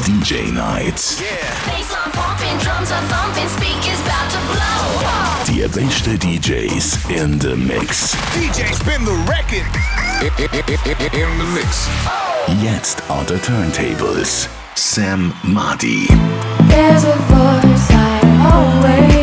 DJ Night. Die beste DJs in the mix. DJ spin the record. In the mix. Jetzt on the turntables. Sam Madi. There's a voice I always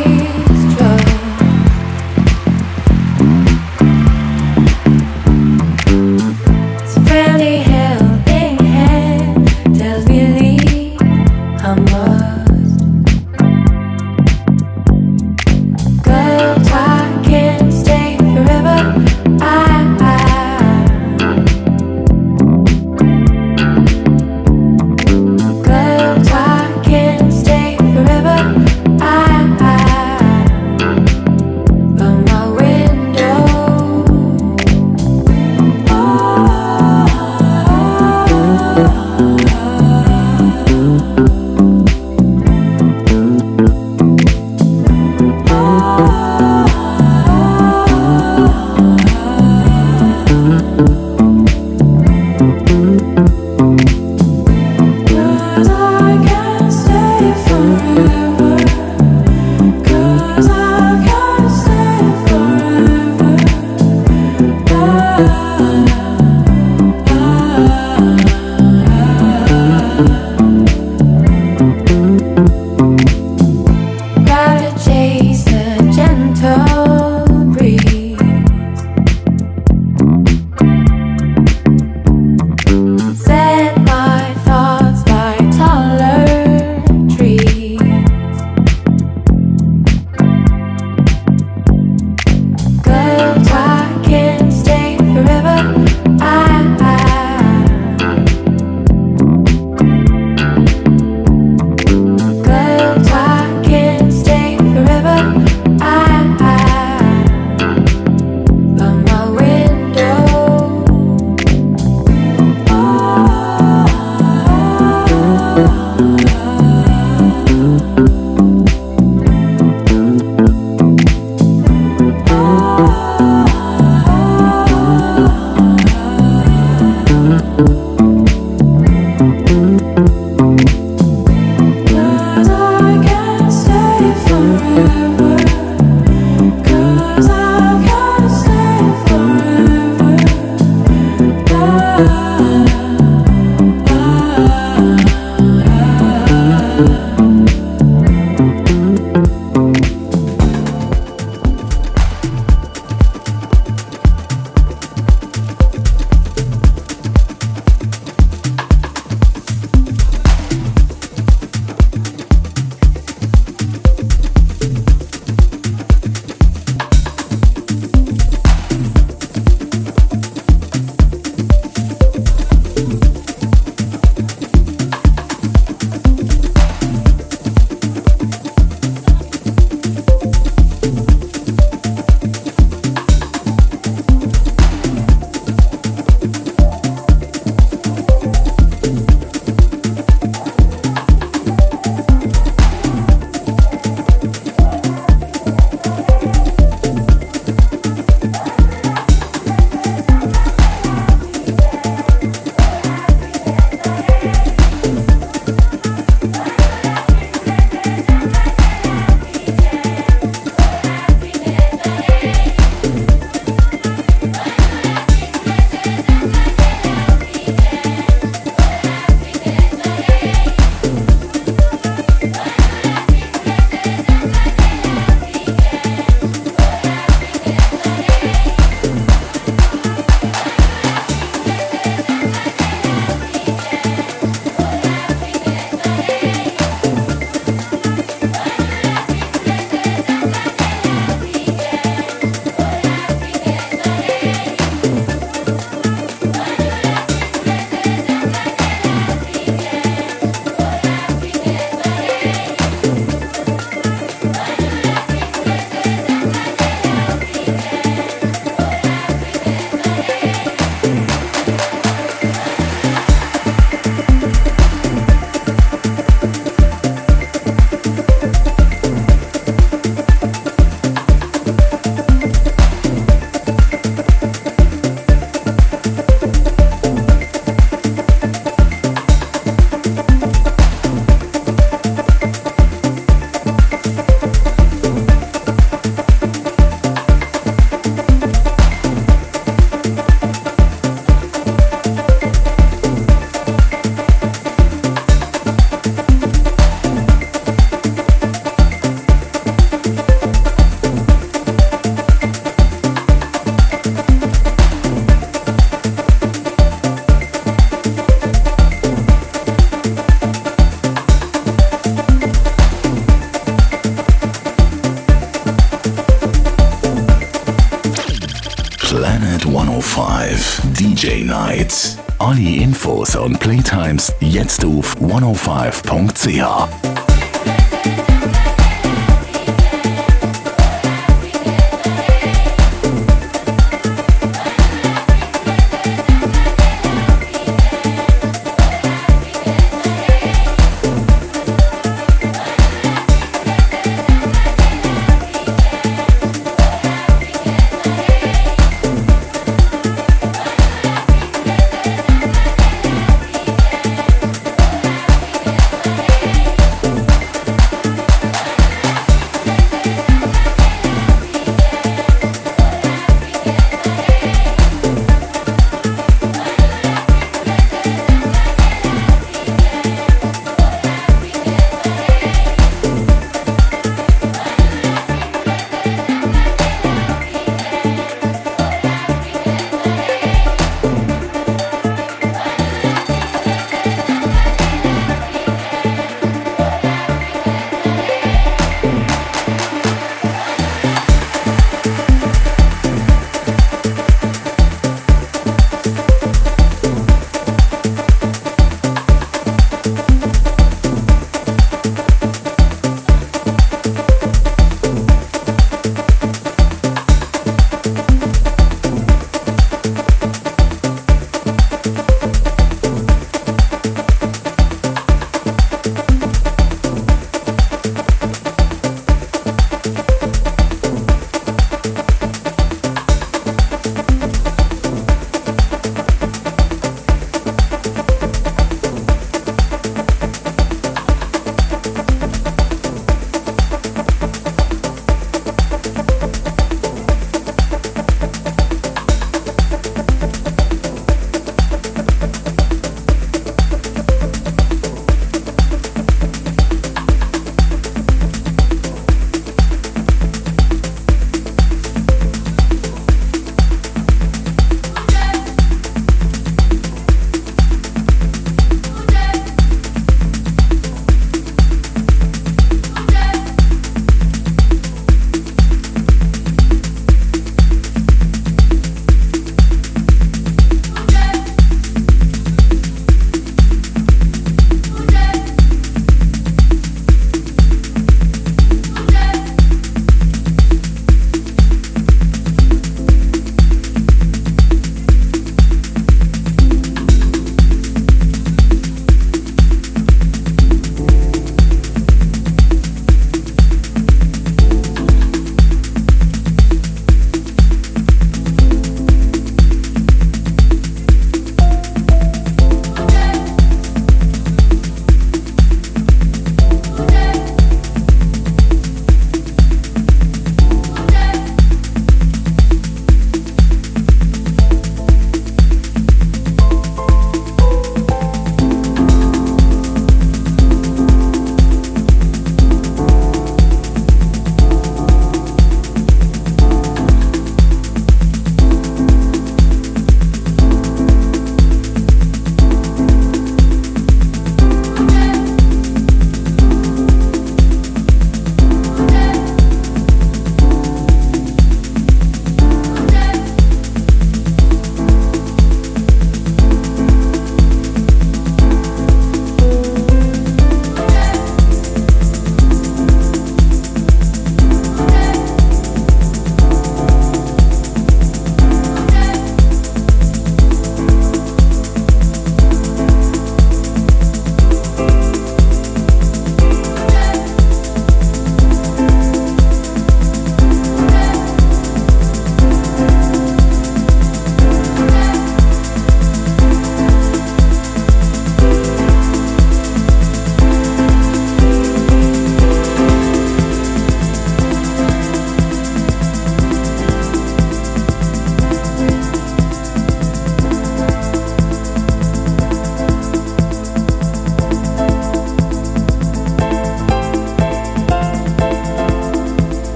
105 DJ Nights. Alle Infos und Playtimes jetzt auf 105.ch.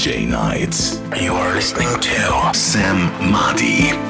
DJ Nights. You are listening to Sam Madi.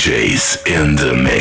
DJs in the mix.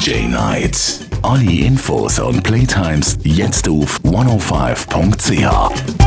DJ Night. Alle Infos und Playtimes jetzt auf 105.ch.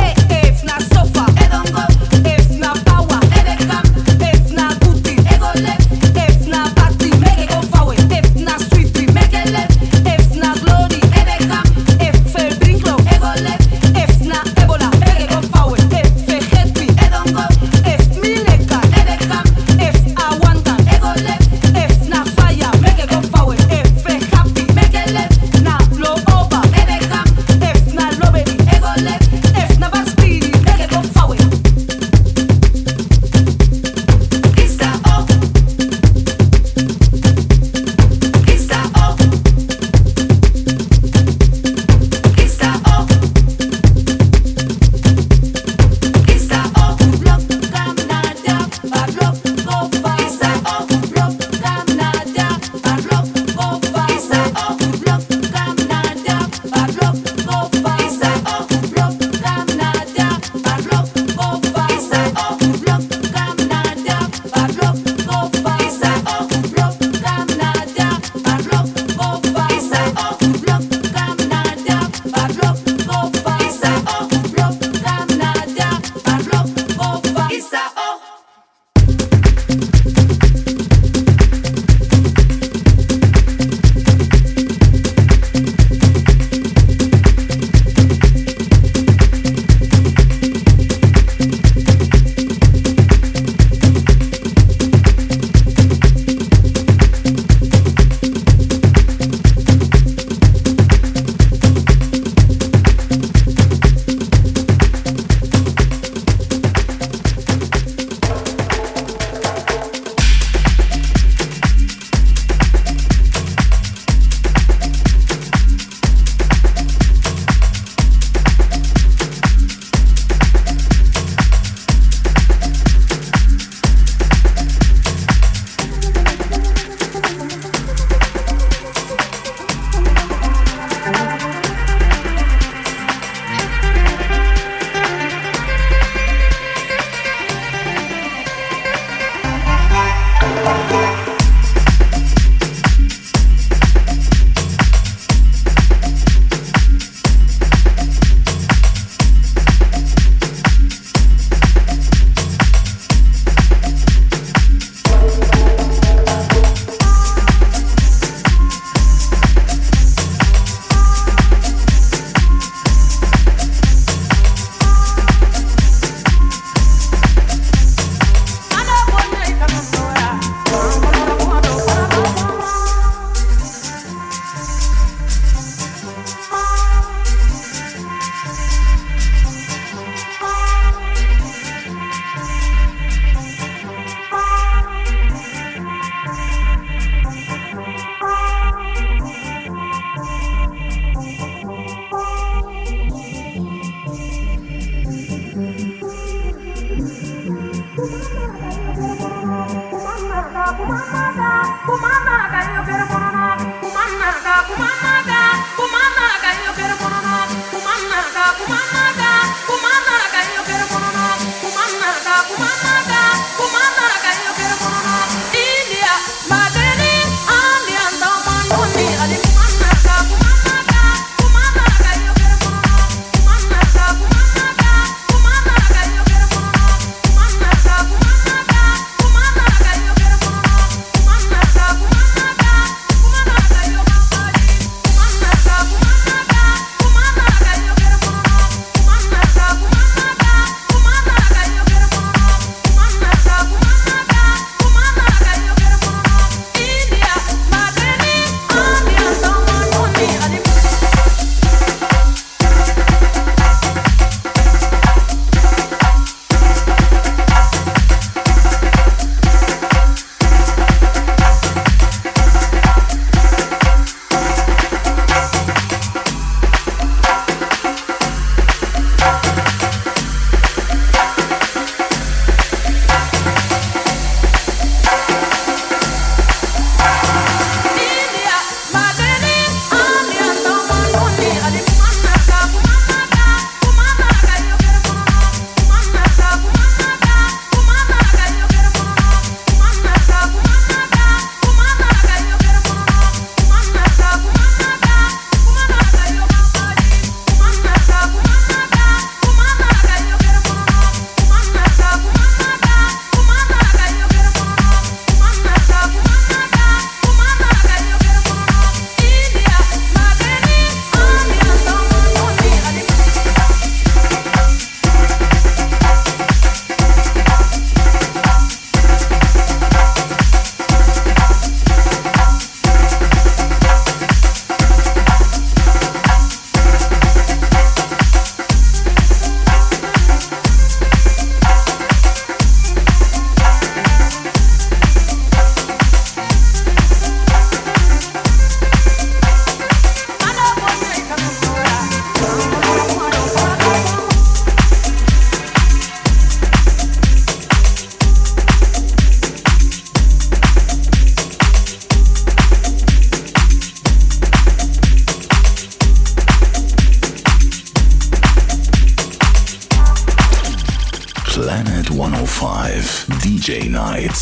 DJ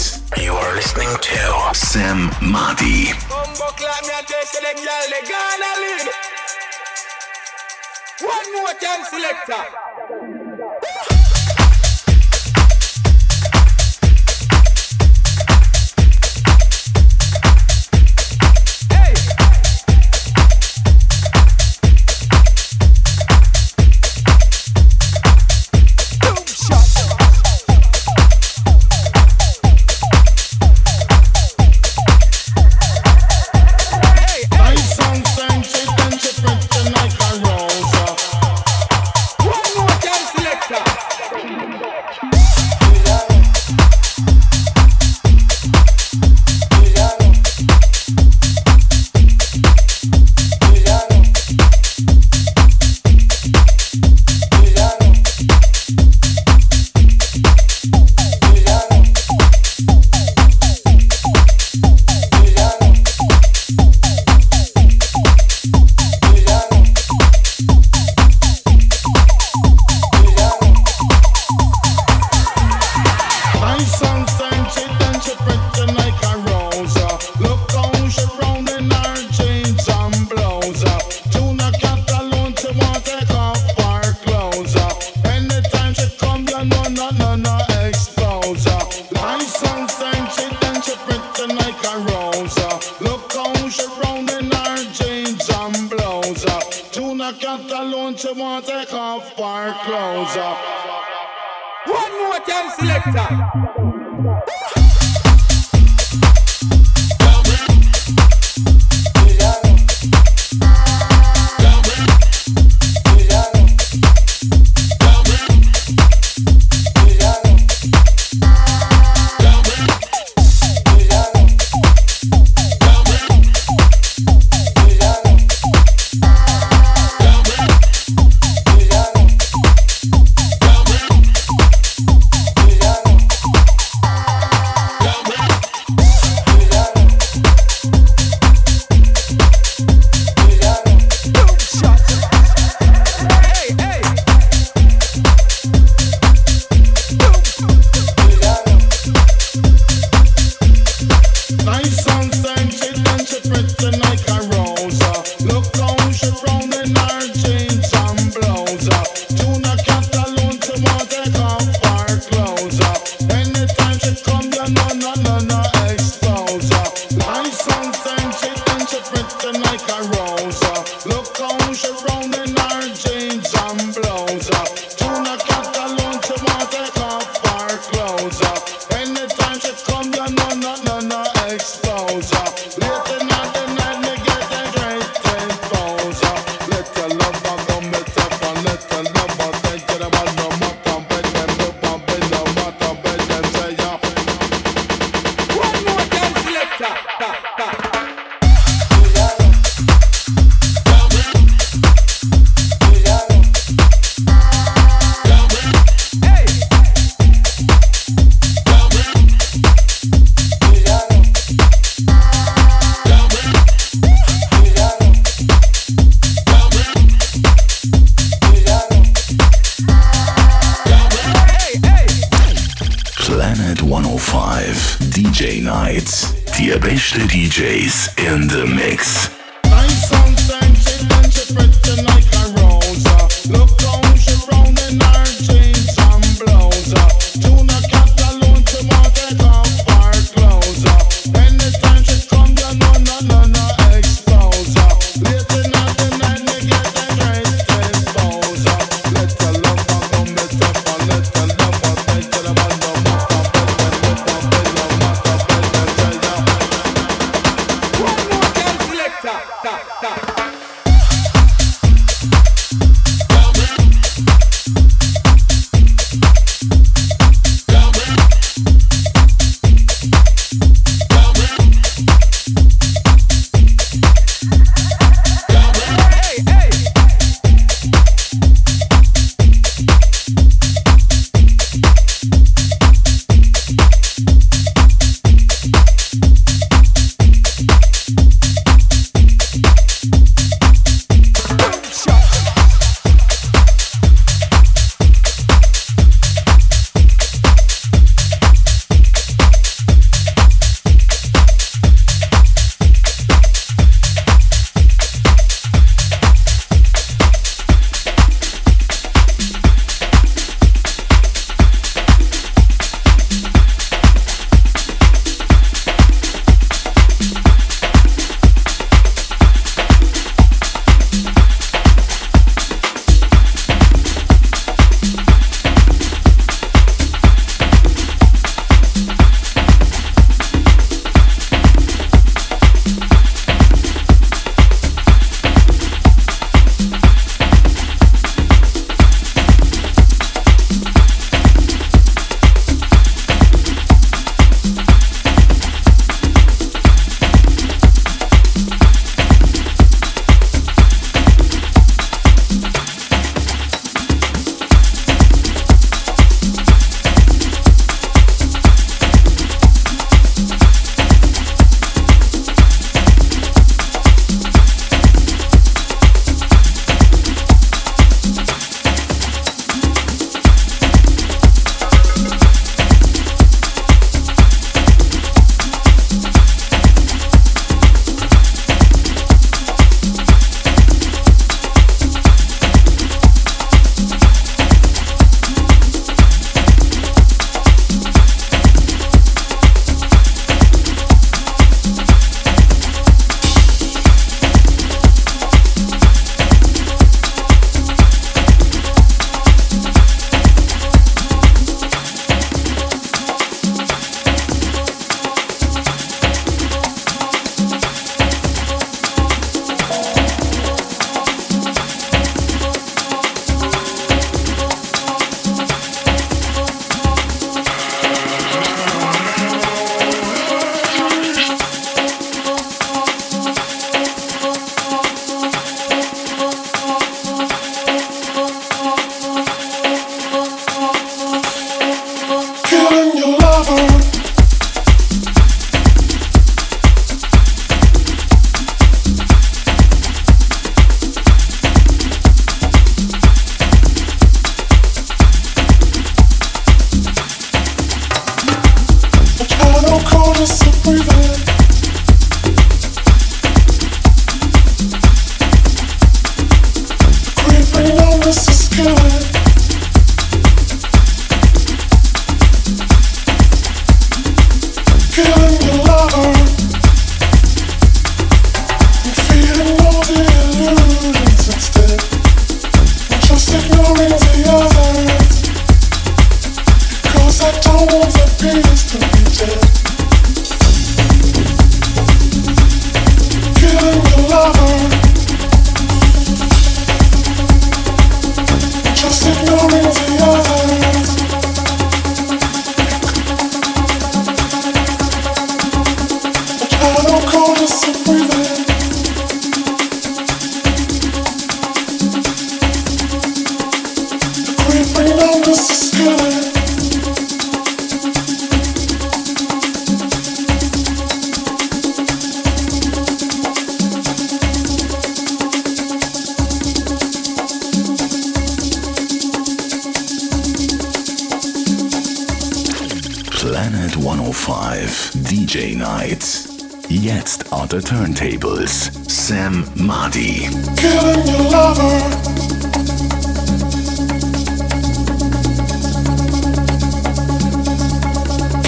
the turntables, Sam Madi. Killing your lover.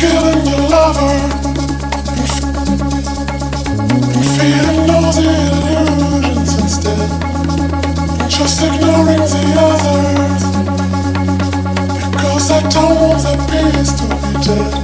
Killing your lover. And feeding the illusions instead. Just ignoring the others. Because I don't want that peace to be dead.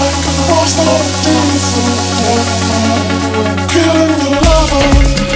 like a frost on diesel, killing the lover.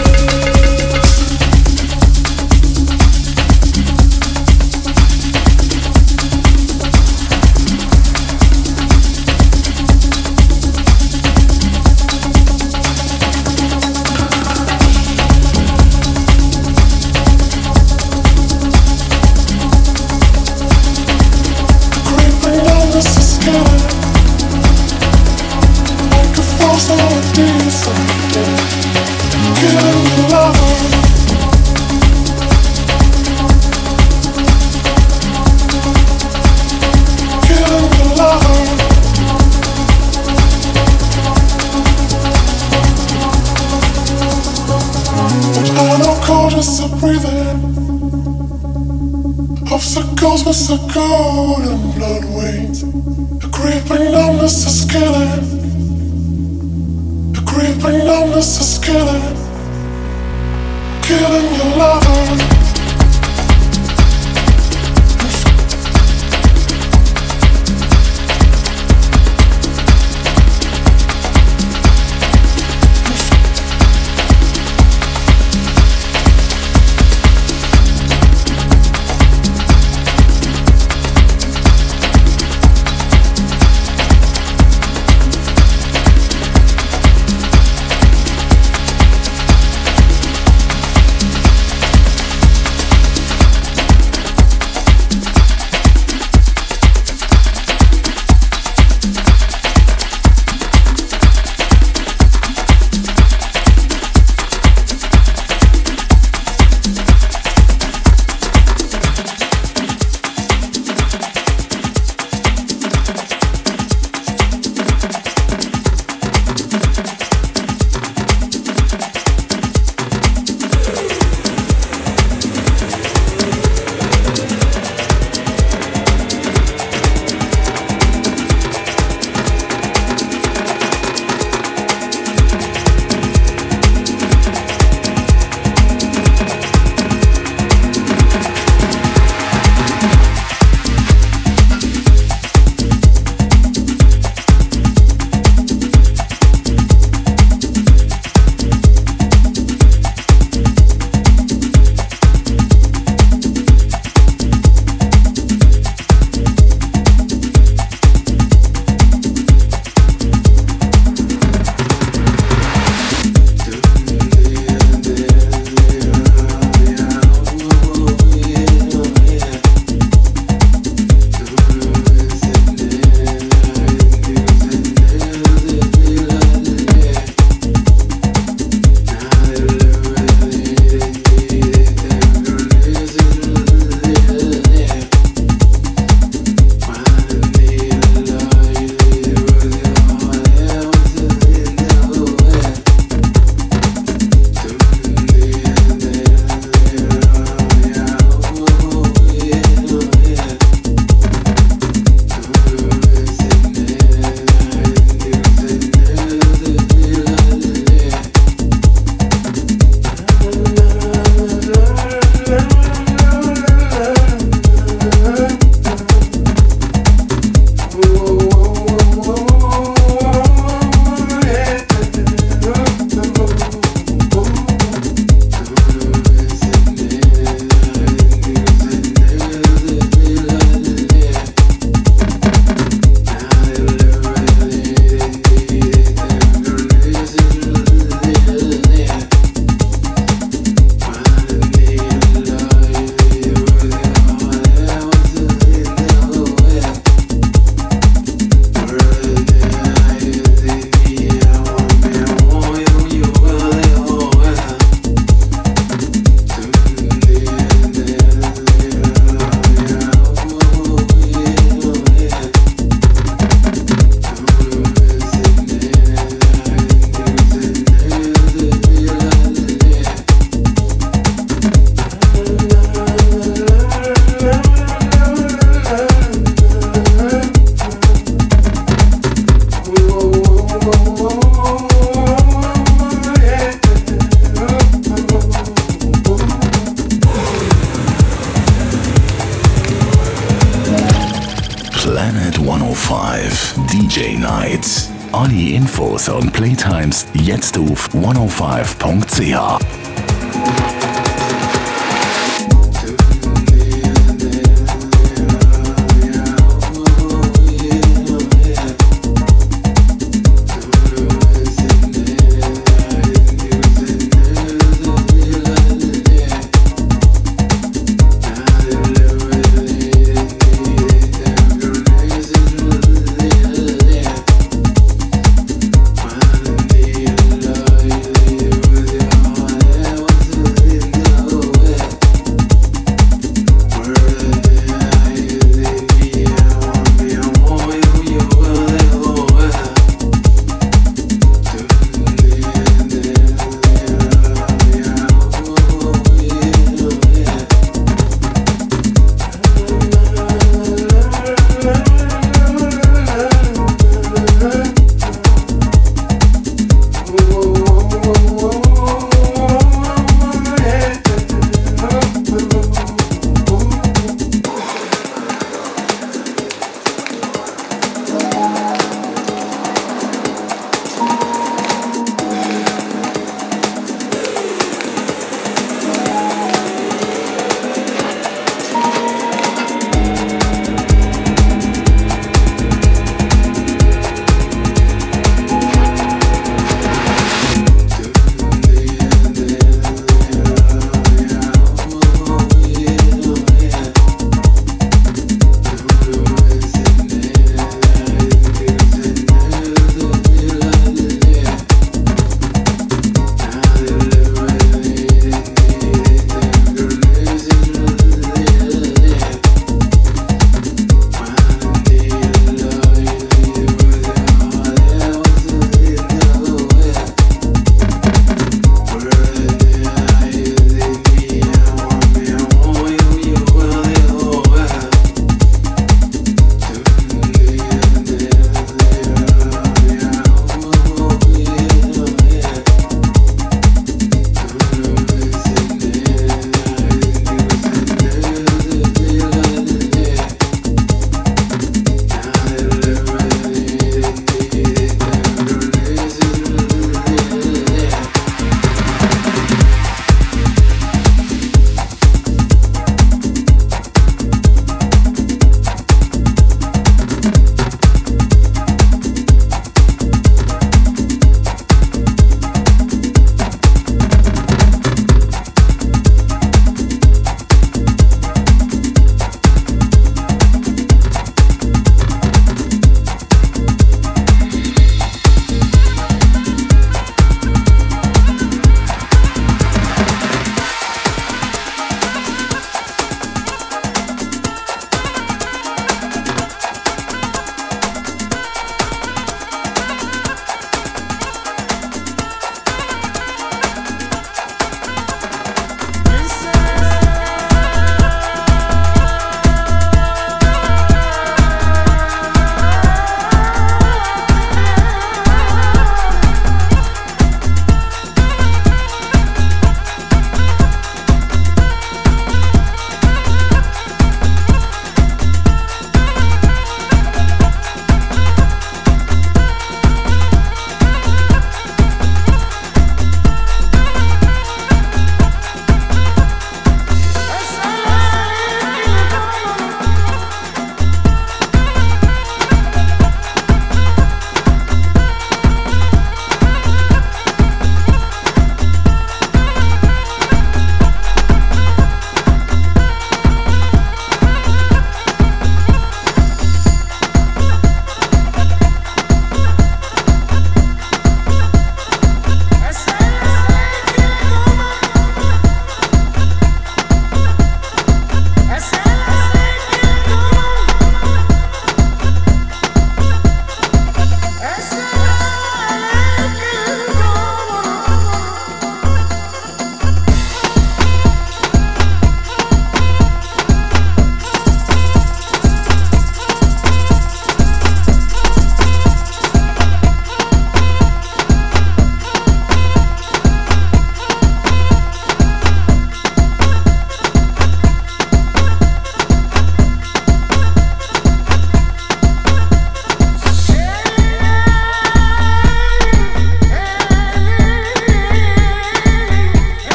goes the circle and blood waves A creeping numbness is killing A creeping numbness is killing Killing your lovers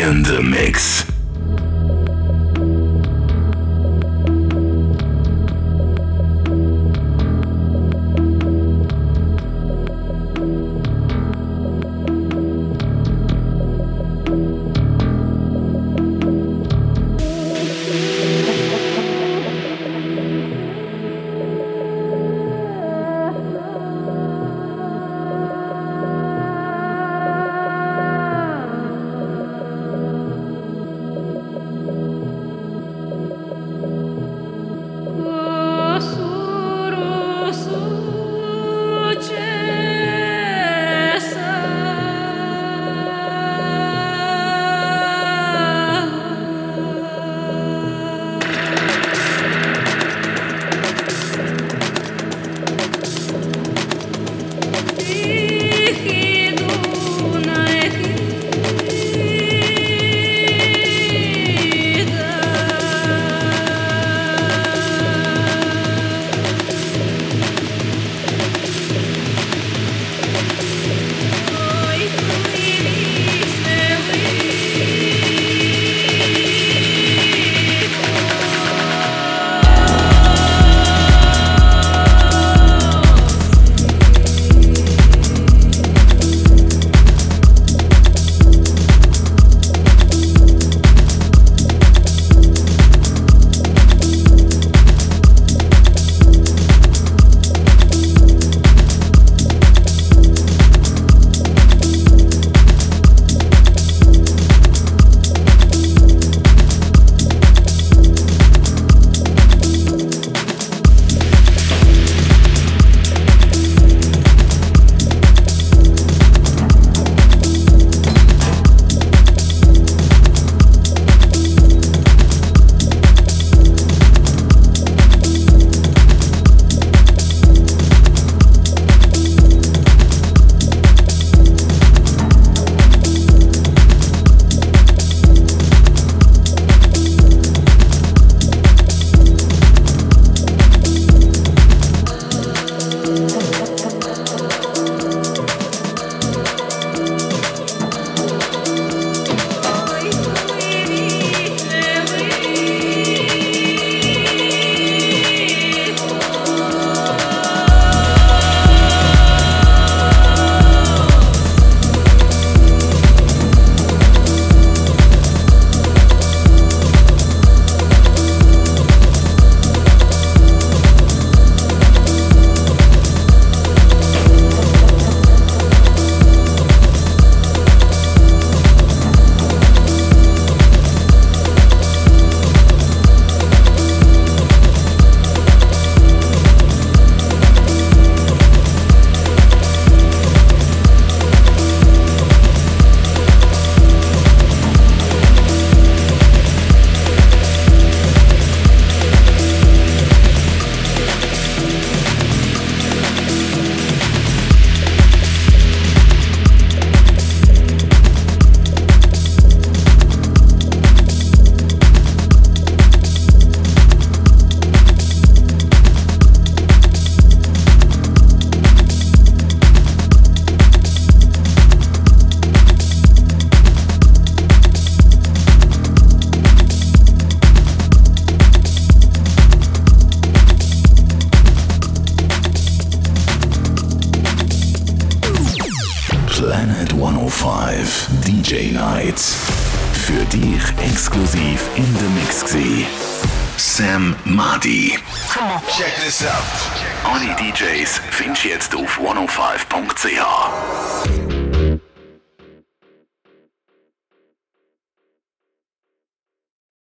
in the Mix.